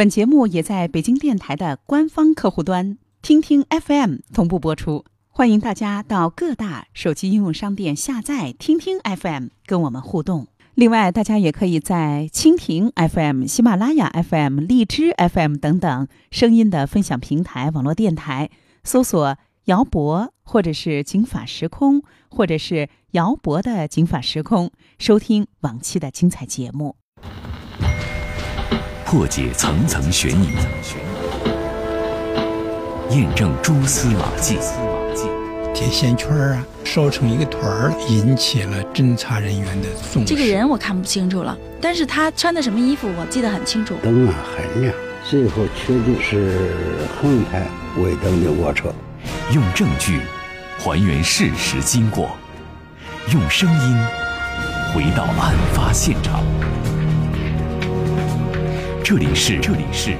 本节目也在北京电台的官方客户端听听 FM 同步播出，欢迎大家到各大手机应用商店下载听听 FM 跟我们互动。另外，大家也可以在蜻蜓 FM、喜马拉雅 FM、荔枝 FM 等等声音的分享平台网络电台搜索“姚博”或者是“警法时空”或者是“姚博的警法时空”，收听往期的精彩节目。破解层层悬疑，验证蛛丝马迹。铁线圈啊，烧成一个团儿，引起了侦查人员的重视。这个人我看不清楚了，但是他穿的什么衣服我记得很清楚。灯啊很亮，最后确定是横排尾灯的卧车。用证据还原事实经过，用声音回到案发现场。这里是这里是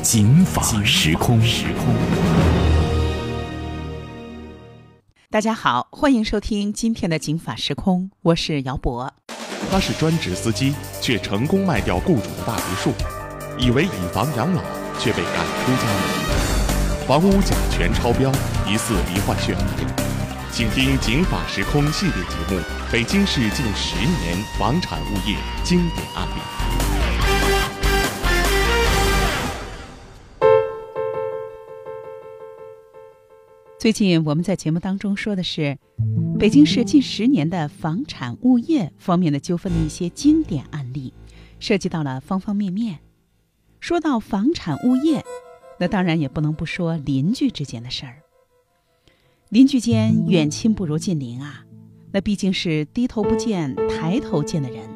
警法时空时空。大家好，欢迎收听今天的警法时空，我是姚博。他是专职司机，却成功卖掉雇主的大别墅，以为以房养老，却被赶出家门。房屋甲醛超标，疑似罹患血癌。请听《警法时空》系列节目《北京市近十年房产物业经典案例》。最近我们在节目当中说的是北京市近十年的房产物业方面的纠纷的一些经典案例，涉及到了方方面面。说到房产物业，那当然也不能不说邻居之间的事儿。邻居间远亲不如近邻啊，那毕竟是低头不见抬头见的人。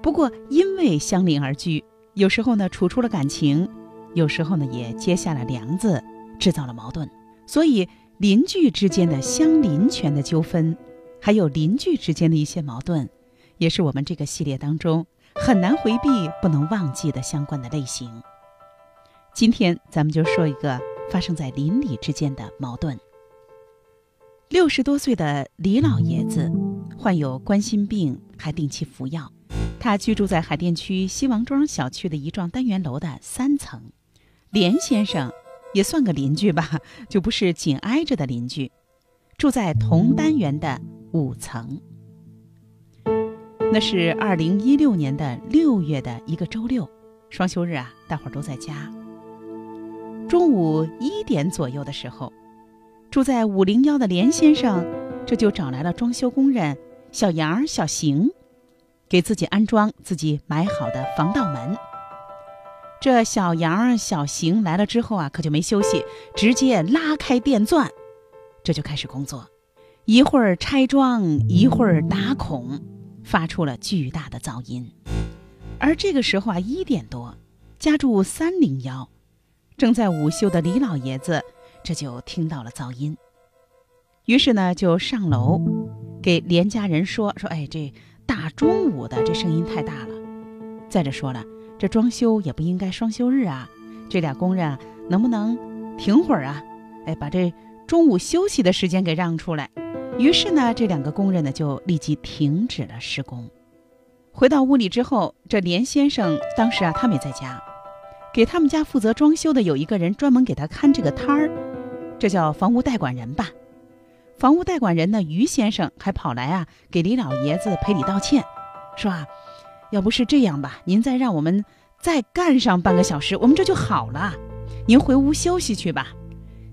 不过因为相邻而居，有时候呢处出了感情，有时候呢也结下了梁子，制造了矛盾，所以。邻居之间的相邻权的纠纷，还有邻居之间的一些矛盾，也是我们这个系列当中很难回避、不能忘记的相关的类型。今天咱们就说一个发生在邻里之间的矛盾。六十多岁的李老爷子患有冠心病，还定期服药。他居住在海淀区西王庄小区的一幢单元楼的三层。连先生。也算个邻居吧，就不是紧挨着的邻居，住在同单元的五层。那是二零一六年的六月的一个周六，双休日啊，大伙儿都在家。中午一点左右的时候，住在五零幺的连先生，这就找来了装修工人小杨、小邢，给自己安装自己买好的防盗门。这小杨、小邢来了之后啊，可就没休息，直接拉开电钻，这就开始工作，一会儿拆装，一会儿打孔，发出了巨大的噪音。而这个时候啊，一点多，家住三零幺，正在午休的李老爷子，这就听到了噪音，于是呢，就上楼给连家人说说：“哎，这大中午的，这声音太大了。再者说了。”这装修也不应该双休日啊！这俩工人啊，能不能停会儿啊？哎，把这中午休息的时间给让出来。于是呢，这两个工人呢就立即停止了施工。回到屋里之后，这连先生当时啊，他没在家，给他们家负责装修的有一个人专门给他看这个摊儿，这叫房屋代管人吧。房屋代管人呢，于先生还跑来啊，给李老爷子赔礼道歉，说啊。要不是这样吧，您再让我们再干上半个小时，我们这就好了。您回屋休息去吧。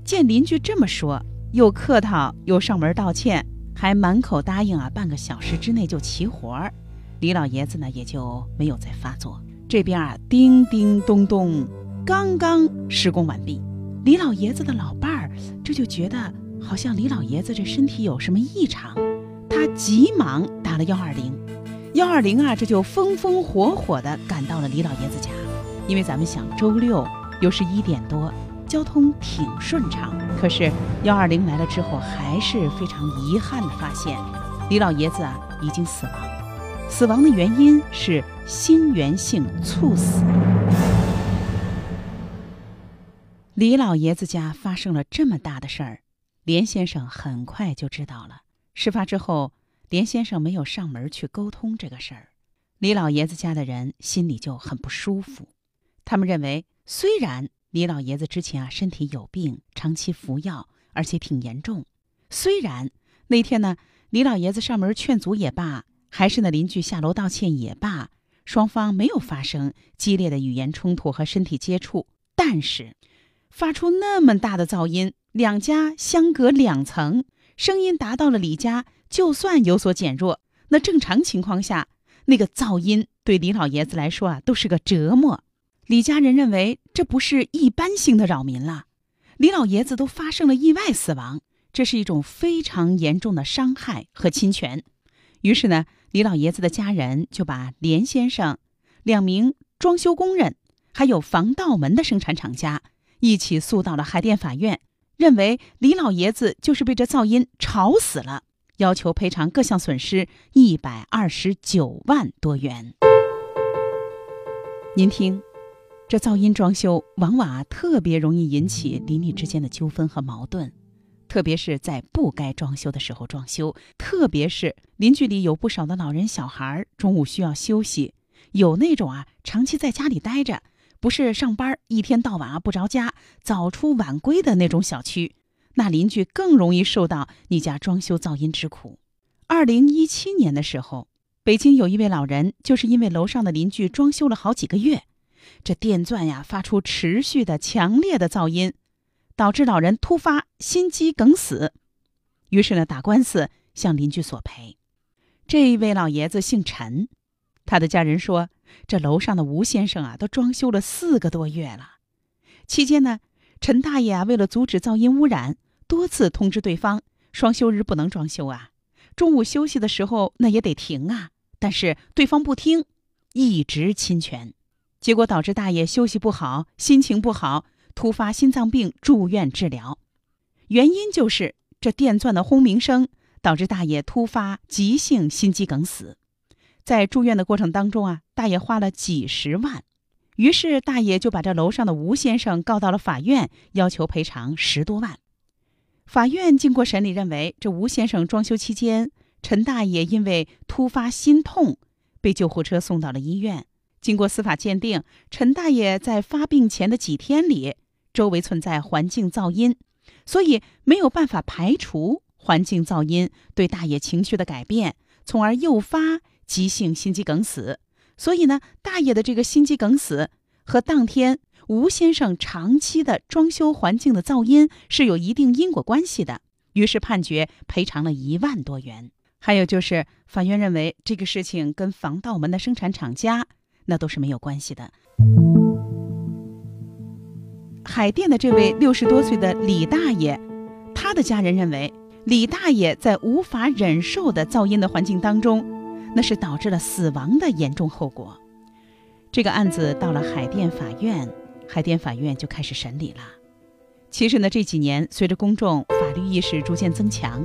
见邻居这么说，又客套又上门道歉，还满口答应啊，半个小时之内就齐活儿。李老爷子呢，也就没有再发作。这边啊，叮叮咚咚，刚刚施工完毕。李老爷子的老伴儿这就觉得好像李老爷子这身体有什么异常，他急忙打了幺二零。幺二零啊，这就风风火火地赶到了李老爷子家，因为咱们想周六又是一点多，交通挺顺畅。可是幺二零来了之后，还是非常遗憾地发现，李老爷子啊已经死亡，死亡的原因是心源性猝死。李老爷子家发生了这么大的事儿，连先生很快就知道了。事发之后。连先生没有上门去沟通这个事儿，李老爷子家的人心里就很不舒服。他们认为虽然李老爷子之前啊身体有病，长期服药，而且挺严重。虽然那天呢，李老爷子上门劝阻也罢，还是那邻居下楼道歉也罢，双方没有发生激烈的语言冲突和身体接触，但是发出那么大的噪音，两家相隔两层，声音达到了李家，就算有所减弱，那正常情况下，那个噪音对李老爷子来说啊，都是个折磨。李家人认为这不是一般性的扰民了，李老爷子都发生了意外死亡，这是一种非常严重的伤害和侵权。于是呢，李老爷子的家人就把连先生、两名装修工人，还有防盗门的生产厂家一起诉到了海淀法院，认为李老爷子就是被这噪音吵死了，要求赔偿各项损失一百二十九万多元。您听。这噪音装修往往啊特别容易引起邻里之间的纠纷和矛盾，特别是在不该装修的时候装修，特别是邻居里有不少的老人小孩，中午需要休息，有那种啊长期在家里待着，不是上班一天到晚啊不着家，早出晚归的那种小区，那邻居更容易受到你家装修噪音之苦。二零一七年的时候，北京有一位老人，就是因为楼上的邻居装修了好几个月。这电钻呀，发出持续的强烈的噪音，导致老人突发心肌梗死。于是呢，打官司向邻居索赔。这一位老爷子姓陈，他的家人说，这楼上的吴先生啊，都装修了四个多月了。期间呢，陈大爷啊，为了阻止噪音污染，多次通知对方，双休日不能装修啊，中午休息的时候那也得停啊。但是对方不听，一直侵权。结果导致大爷休息不好，心情不好，突发心脏病住院治疗。原因就是这电钻的轰鸣声导致大爷突发急性心肌梗死。在住院的过程当中啊，大爷花了几十万，于是大爷就把这楼上的吴先生告到了法院，要求赔偿十多万。法院经过审理认为，这吴先生装修期间，陈大爷因为突发心痛，被救护车送到了医院。经过司法鉴定，陈大爷在发病前的几天里，周围存在环境噪音，所以没有办法排除环境噪音对大爷情绪的改变，从而诱发急性心肌梗死。所以呢，大爷的这个心肌梗死和当天吴先生长期的装修环境的噪音是有一定因果关系的。于是判决赔偿了一万多元。还有就是，法院认为这个事情跟防盗门的生产厂家。那都是没有关系的。海淀的这位六十多岁的李大爷，他的家人认为，李大爷在无法忍受的噪音的环境当中，那是导致了死亡的严重后果。这个案子到了海淀法院，海淀法院就开始审理了。其实呢，这几年随着公众法律意识逐渐增强，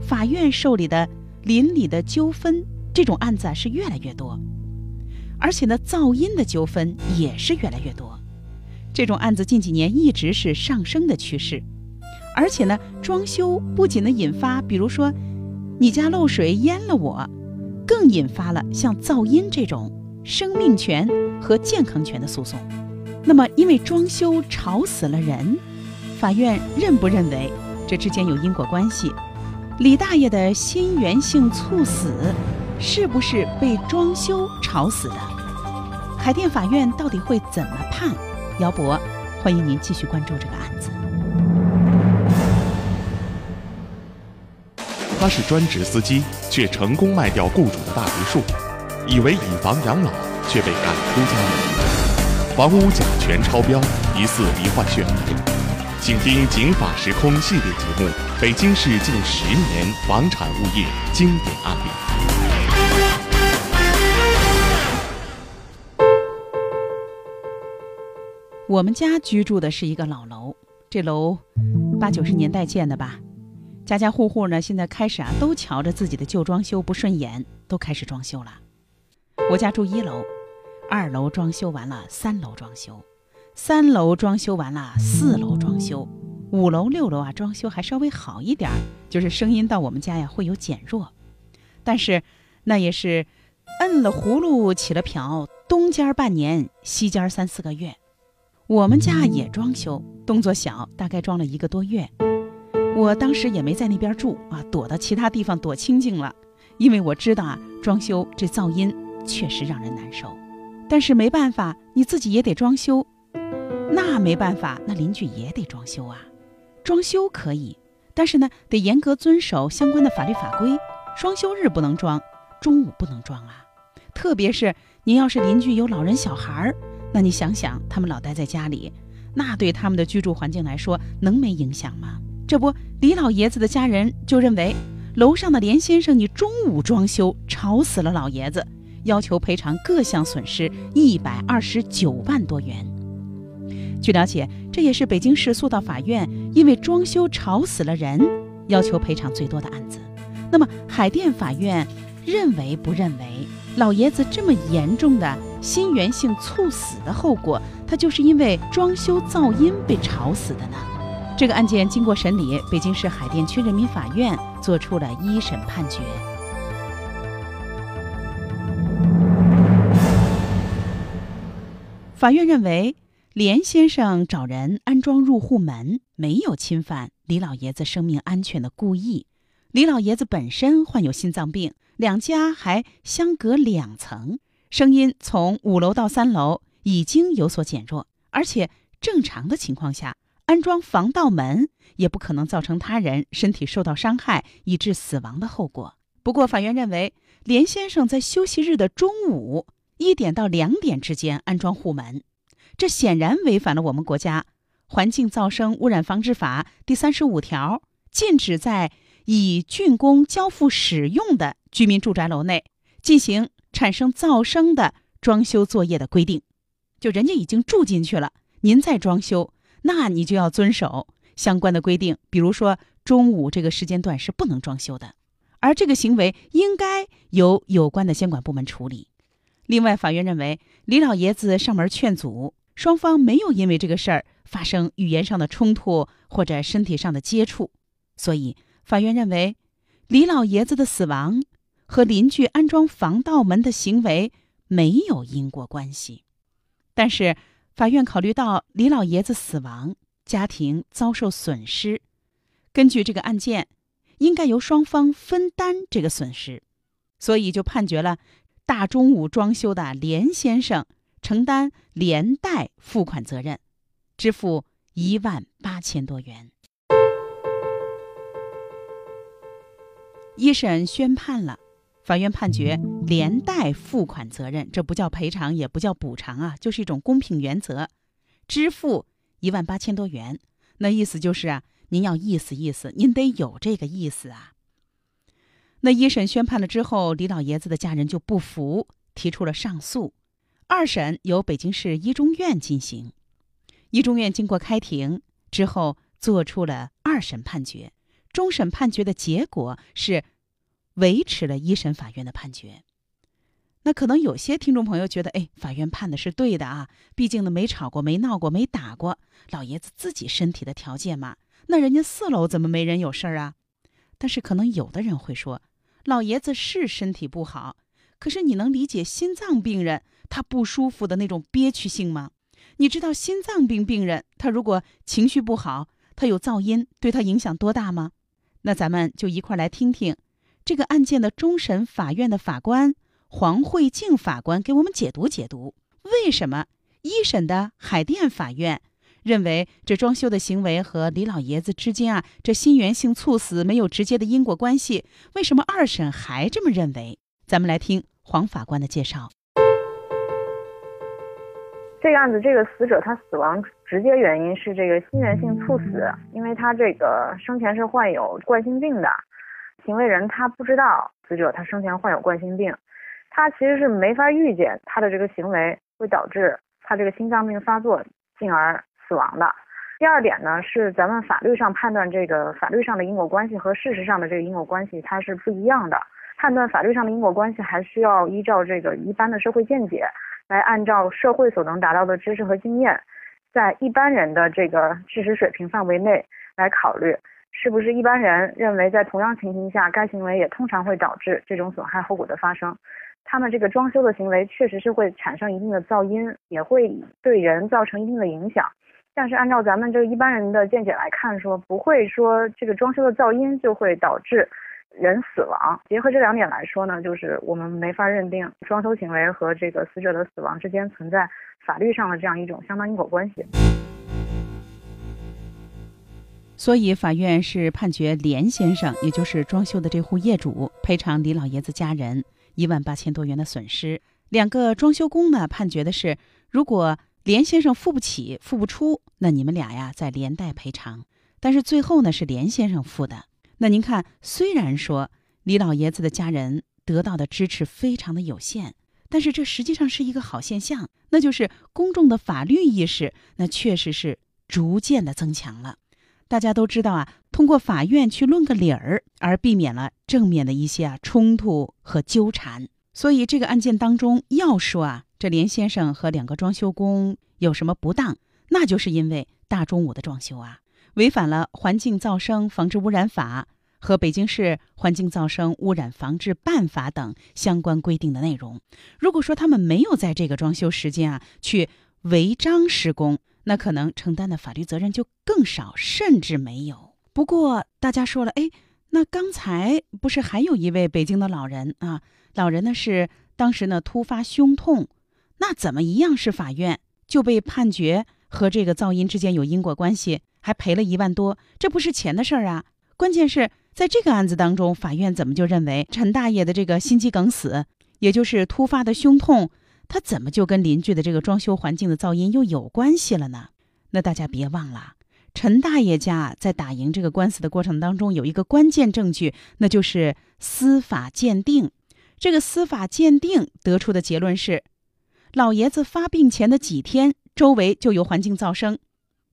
法院受理的邻里的纠纷这种案子是越来越多。而且呢，噪音的纠纷也是越来越多，这种案子近几年一直是上升的趋势。而且呢，装修不仅能引发，比如说你家漏水淹了我，更引发了像噪音这种生命权和健康权的诉讼。那么，因为装修吵死了人，法院认不认为这之间有因果关系？李大爷的心源性猝死。是不是被装修吵死的？海淀法院到底会怎么判？姚博，欢迎您继续关注这个案子。他是专职司机，却成功卖掉雇主的大别墅，以为以房养老，却被赶出家门。房屋甲醛超标，疑似罹患血癌。请听《警法时空》系列节目《北京市近十年房产物业经典案例》。我们家居住的是一个老楼，这楼八九十年代建的吧，家家户户呢现在开始啊都瞧着自己的旧装修不顺眼，都开始装修了。我家住一楼，二楼装修完了，三楼装修，三楼装修完了，四楼装修，五楼六楼啊装修还稍微好一点，就是声音到我们家呀会有减弱，但是那也是摁了葫芦起了瓢，东间半年，西间三四个月。我们家也装修，动作小，大概装了一个多月。我当时也没在那边住啊，躲到其他地方躲清静了，因为我知道啊，装修这噪音确实让人难受。但是没办法，你自己也得装修，那没办法，那邻居也得装修啊。装修可以，但是呢，得严格遵守相关的法律法规，双休日不能装，中午不能装啊。特别是您要是邻居有老人小孩儿。那你想想，他们老待在家里，那对他们的居住环境来说，能没影响吗？这不，李老爷子的家人就认为，楼上的连先生你中午装修吵死了老爷子，要求赔偿各项损失一百二十九万多元。据了解，这也是北京市诉到法院因为装修吵死了人，要求赔偿最多的案子。那么，海淀法院认为不认为老爷子这么严重的？心源性猝死的后果，他就是因为装修噪音被吵死的呢。这个案件经过审理，北京市海淀区人民法院作出了一审判决。法院认为，连先生找人安装入户门，没有侵犯李老爷子生命安全的故意。李老爷子本身患有心脏病，两家还相隔两层。声音从五楼到三楼已经有所减弱，而且正常的情况下，安装防盗门也不可能造成他人身体受到伤害以致死亡的后果。不过，法院认为，连先生在休息日的中午一点到两点之间安装户门，这显然违反了我们国家《环境噪声污染防治法》第三十五条，禁止在已竣工交付使用的居民住宅楼内进行。产生噪声的装修作业的规定，就人家已经住进去了，您再装修，那你就要遵守相关的规定。比如说中午这个时间段是不能装修的，而这个行为应该由有关的监管部门处理。另外，法院认为李老爷子上门劝阻，双方没有因为这个事儿发生语言上的冲突或者身体上的接触，所以法院认为李老爷子的死亡。和邻居安装防盗门的行为没有因果关系，但是法院考虑到李老爷子死亡，家庭遭受损失，根据这个案件，应该由双方分担这个损失，所以就判决了大中午装修的连先生承担连带付款责任，支付一万八千多元。一审宣判了。法院判决连带付款责任，这不叫赔偿，也不叫补偿啊，就是一种公平原则，支付一万八千多元。那意思就是啊，您要意思意思，您得有这个意思啊。那一审宣判了之后，李老爷子的家人就不服，提出了上诉。二审由北京市一中院进行，一中院经过开庭之后，做出了二审判决。终审判决的结果是。维持了一审法院的判决，那可能有些听众朋友觉得，哎，法院判的是对的啊，毕竟呢没吵过、没闹过、没打过，老爷子自己身体的条件嘛，那人家四楼怎么没人有事儿啊？但是可能有的人会说，老爷子是身体不好，可是你能理解心脏病人他不舒服的那种憋屈性吗？你知道心脏病病人他如果情绪不好，他有噪音对他影响多大吗？那咱们就一块来听听。这个案件的终审法院的法官黄慧静法官给我们解读解读，为什么一审的海淀法院认为这装修的行为和李老爷子之间啊这心源性猝死没有直接的因果关系？为什么二审还这么认为？咱们来听黄法官的介绍。这个案子，这个死者他死亡直接原因是这个心源性猝死，因为他这个生前是患有冠心病的。行为人他不知道死者他生前患有冠心病，他其实是没法预见他的这个行为会导致他这个心脏病发作，进而死亡的。第二点呢，是咱们法律上判断这个法律上的因果关系和事实上的这个因果关系它是不一样的。判断法律上的因果关系还需要依照这个一般的社会见解，来按照社会所能达到的知识和经验，在一般人的这个知识水平范围内来考虑。是不是一般人认为，在同样情形下，该行为也通常会导致这种损害后果的发生？他们这个装修的行为确实是会产生一定的噪音，也会对人造成一定的影响。但是按照咱们这个一般人的见解来看，说不会说这个装修的噪音就会导致人死亡。结合这两点来说呢，就是我们没法认定装修行为和这个死者的死亡之间存在法律上的这样一种相当因果关系。所以法院是判决连先生，也就是装修的这户业主赔偿李老爷子家人一万八千多元的损失。两个装修工呢，判决的是如果。连先生付不起、付不出，那你们俩呀再连带赔偿。但是最后呢是连先生付的。那您看，虽然说李老爷子的家人得到的支持非常的有限，但是这实际上是一个好现象，那就是公众的法律意识那确实是逐渐的增强了。大家都知道啊，通过法院去论个理儿，而避免了正面的一些啊冲突和纠缠。所以这个案件当中要说啊。这连先生和两个装修工有什么不当？那就是因为大中午的装修啊，违反了《环境噪声防治污染法》和《北京市环境噪声污染防治办法》等相关规定的内容。如果说他们没有在这个装修时间啊去违章施工，那可能承担的法律责任就更少，甚至没有。不过大家说了，哎，那刚才不是还有一位北京的老人啊？老人呢是当时呢突发胸痛。那怎么一样是法院就被判决和这个噪音之间有因果关系，还赔了一万多？这不是钱的事儿啊！关键是在这个案子当中，法院怎么就认为陈大爷的这个心肌梗死，也就是突发的胸痛，他怎么就跟邻居的这个装修环境的噪音又有关系了呢？那大家别忘了，陈大爷家在打赢这个官司的过程当中，有一个关键证据，那就是司法鉴定。这个司法鉴定得出的结论是。老爷子发病前的几天，周围就有环境噪声，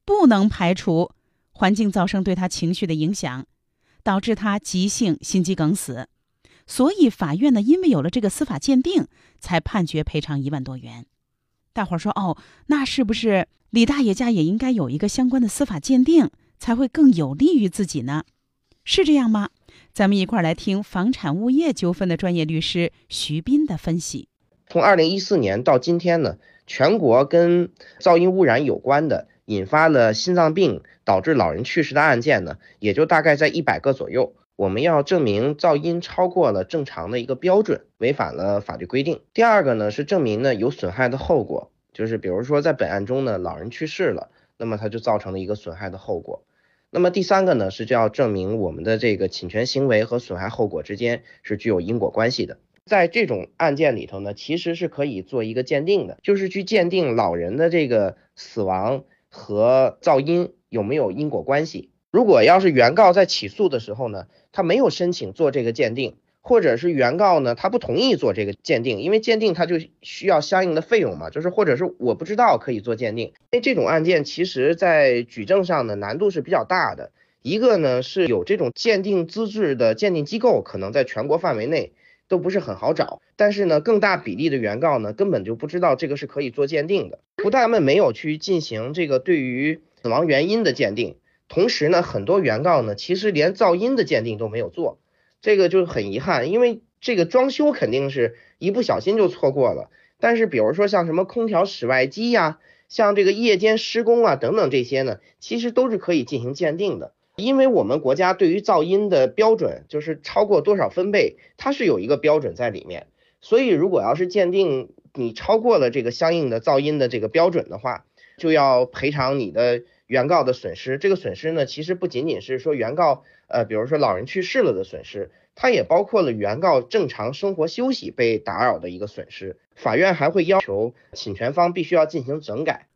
不能排除环境噪声对他情绪的影响，导致他急性心肌梗死。所以法院呢，因为有了这个司法鉴定，才判决赔偿一万多元。大伙儿说：“哦，那是不是李大爷家也应该有一个相关的司法鉴定，才会更有利于自己呢？是这样吗？”咱们一块儿来听房产物业纠纷的专业律师徐斌的分析。从二零一四年到今天呢，全国跟噪音污染有关的，引发了心脏病导致老人去世的案件呢，也就大概在一百个左右。我们要证明噪音超过了正常的一个标准，违反了法律规定。第二个呢是证明呢有损害的后果，就是比如说在本案中呢老人去世了，那么它就造成了一个损害的后果。那么第三个呢是就要证明我们的这个侵权行为和损害后果之间是具有因果关系的。在这种案件里头呢，其实是可以做一个鉴定的，就是去鉴定老人的这个死亡和噪音有没有因果关系。如果要是原告在起诉的时候呢，他没有申请做这个鉴定，或者是原告呢他不同意做这个鉴定，因为鉴定他就需要相应的费用嘛，就是或者是我不知道可以做鉴定。因为这种案件其实在举证上的难度是比较大的。一个呢是有这种鉴定资质的鉴定机构，可能在全国范围内。都不是很好找，但是呢，更大比例的原告呢，根本就不知道这个是可以做鉴定的，不但们没有去进行这个对于死亡原因的鉴定，同时呢，很多原告呢，其实连噪音的鉴定都没有做，这个就是很遗憾，因为这个装修肯定是一不小心就错过了，但是比如说像什么空调室外机呀，像这个夜间施工啊等等这些呢，其实都是可以进行鉴定的。因为我们国家对于噪音的标准就是超过多少分贝，它是有一个标准在里面，所以如果要是鉴定你超过了这个相应的噪音的这个标准的话，就要赔偿你的原告的损失。这个损失呢，其实不仅仅是说原告呃，比如说老人去世了的损失，它也包括了原告正常生活休息被打扰的一个损失。法院还会要求侵权方必须要进行整改。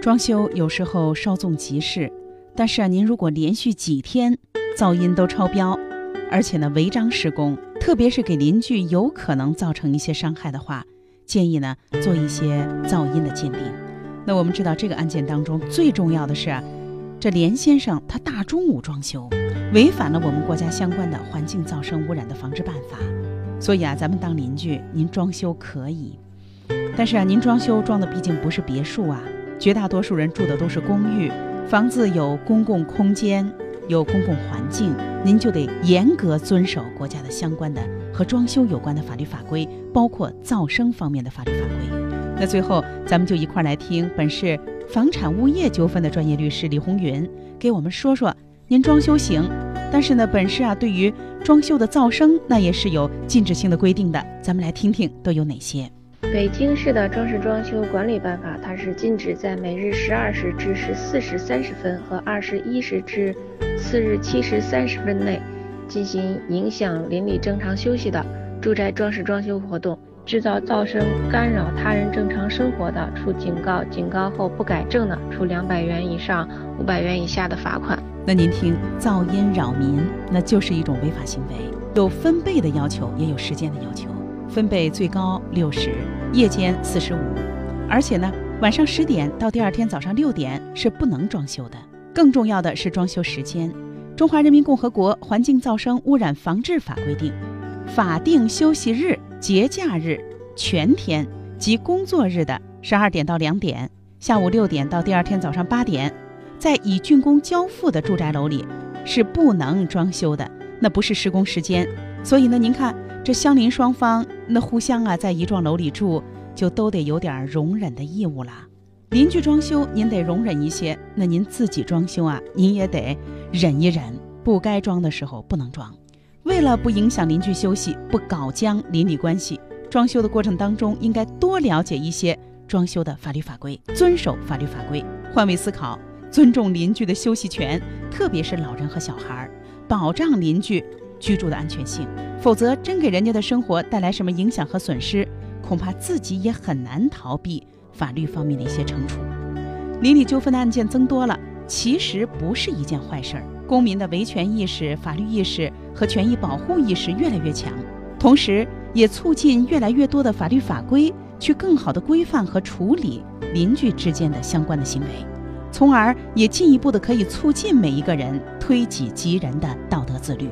装修有时候稍纵即逝，但是啊，您如果连续几天噪音都超标，而且呢违章施工，特别是给邻居有可能造成一些伤害的话，建议呢做一些噪音的鉴定。那我们知道这个案件当中最重要的是，这连先生他大中午装修，违反了我们国家相关的环境噪声污染的防治办法。所以啊，咱们当邻居，您装修可以，但是啊，您装修装的毕竟不是别墅啊。绝大多数人住的都是公寓，房子有公共空间，有公共环境，您就得严格遵守国家的相关的和装修有关的法律法规，包括噪声方面的法律法规。那最后，咱们就一块儿来听本市房产物业纠纷的专业律师李红云给我们说说，您装修行，但是呢，本市啊对于装修的噪声那也是有禁止性的规定的，咱们来听听都有哪些。北京市的装饰装修管理办法，它是禁止在每日十二时至十四时三十分和二十一时至次日七时三十分内进行影响邻里正常休息的住宅装饰装修活动，制造噪声干扰他人正常生活的，处警告；警告后不改正的，处两百元以上五百元以下的罚款。那您听，噪音扰民，那就是一种违法行为，有分贝的要求，也有时间的要求。分贝最高六十，夜间四十五，而且呢，晚上十点到第二天早上六点是不能装修的。更重要的是装修时间，《中华人民共和国环境噪声污染防治法》规定，法定休息日、节假日、全天及工作日的十二点到两点，下午六点到第二天早上八点，在已竣工交付的住宅楼里是不能装修的，那不是施工时间。所以呢，您看。这相邻双方那互相啊，在一幢楼里住，就都得有点容忍的义务了。邻居装修，您得容忍一些；那您自己装修啊，您也得忍一忍，不该装的时候不能装。为了不影响邻居休息，不搞僵邻里关系，装修的过程当中应该多了解一些装修的法律法规，遵守法律法规，换位思考，尊重邻居的休息权，特别是老人和小孩，保障邻居居住的安全性。否则，真给人家的生活带来什么影响和损失，恐怕自己也很难逃避法律方面的一些惩处。邻里纠纷的案件增多了，其实不是一件坏事儿。公民的维权意识、法律意识和权益保护意识越来越强，同时也促进越来越多的法律法规去更好的规范和处理邻居之间的相关的行为，从而也进一步的可以促进每一个人推己及人的道德自律。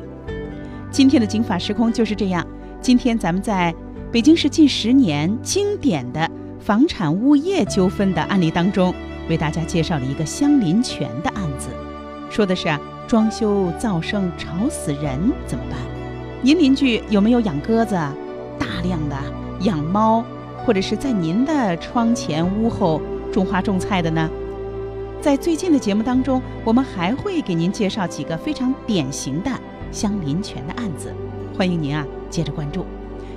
今天的《警法时空》就是这样。今天咱们在北京市近十年经典的房产物业纠纷的案例当中，为大家介绍了一个相邻权的案子，说的是啊，装修噪声吵死人怎么办？您邻居有没有养鸽子、大量的养猫，或者是在您的窗前屋后种花种菜的呢？在最近的节目当中，我们还会给您介绍几个非常典型的。相邻权的案子，欢迎您啊，接着关注。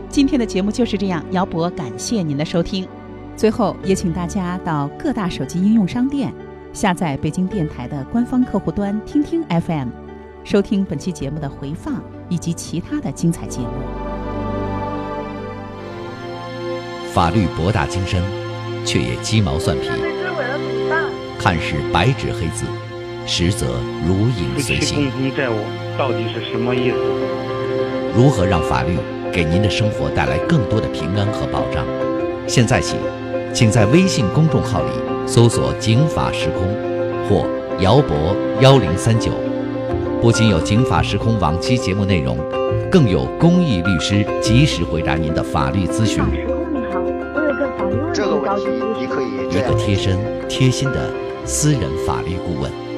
今天的节目就是这样，姚博感谢您的收听。最后也请大家到各大手机应用商店下载北京电台的官方客户端听听 FM，收听本期节目的回放以及其他的精彩节目。法律博大精深，却也鸡毛蒜皮，看似白纸黑字，实则如影随形。到底是什么意思？如何让法律给您的生活带来更多的平安和保障？现在起，请在微信公众号里搜索“警法时空”或“姚博幺零三九”，不仅有《警法时空》往期节目内容，更有公益律师及时回答您的法律咨询。时空你好，我有个法律问题，这个问题你可以一个贴身、贴心的私人法律顾问。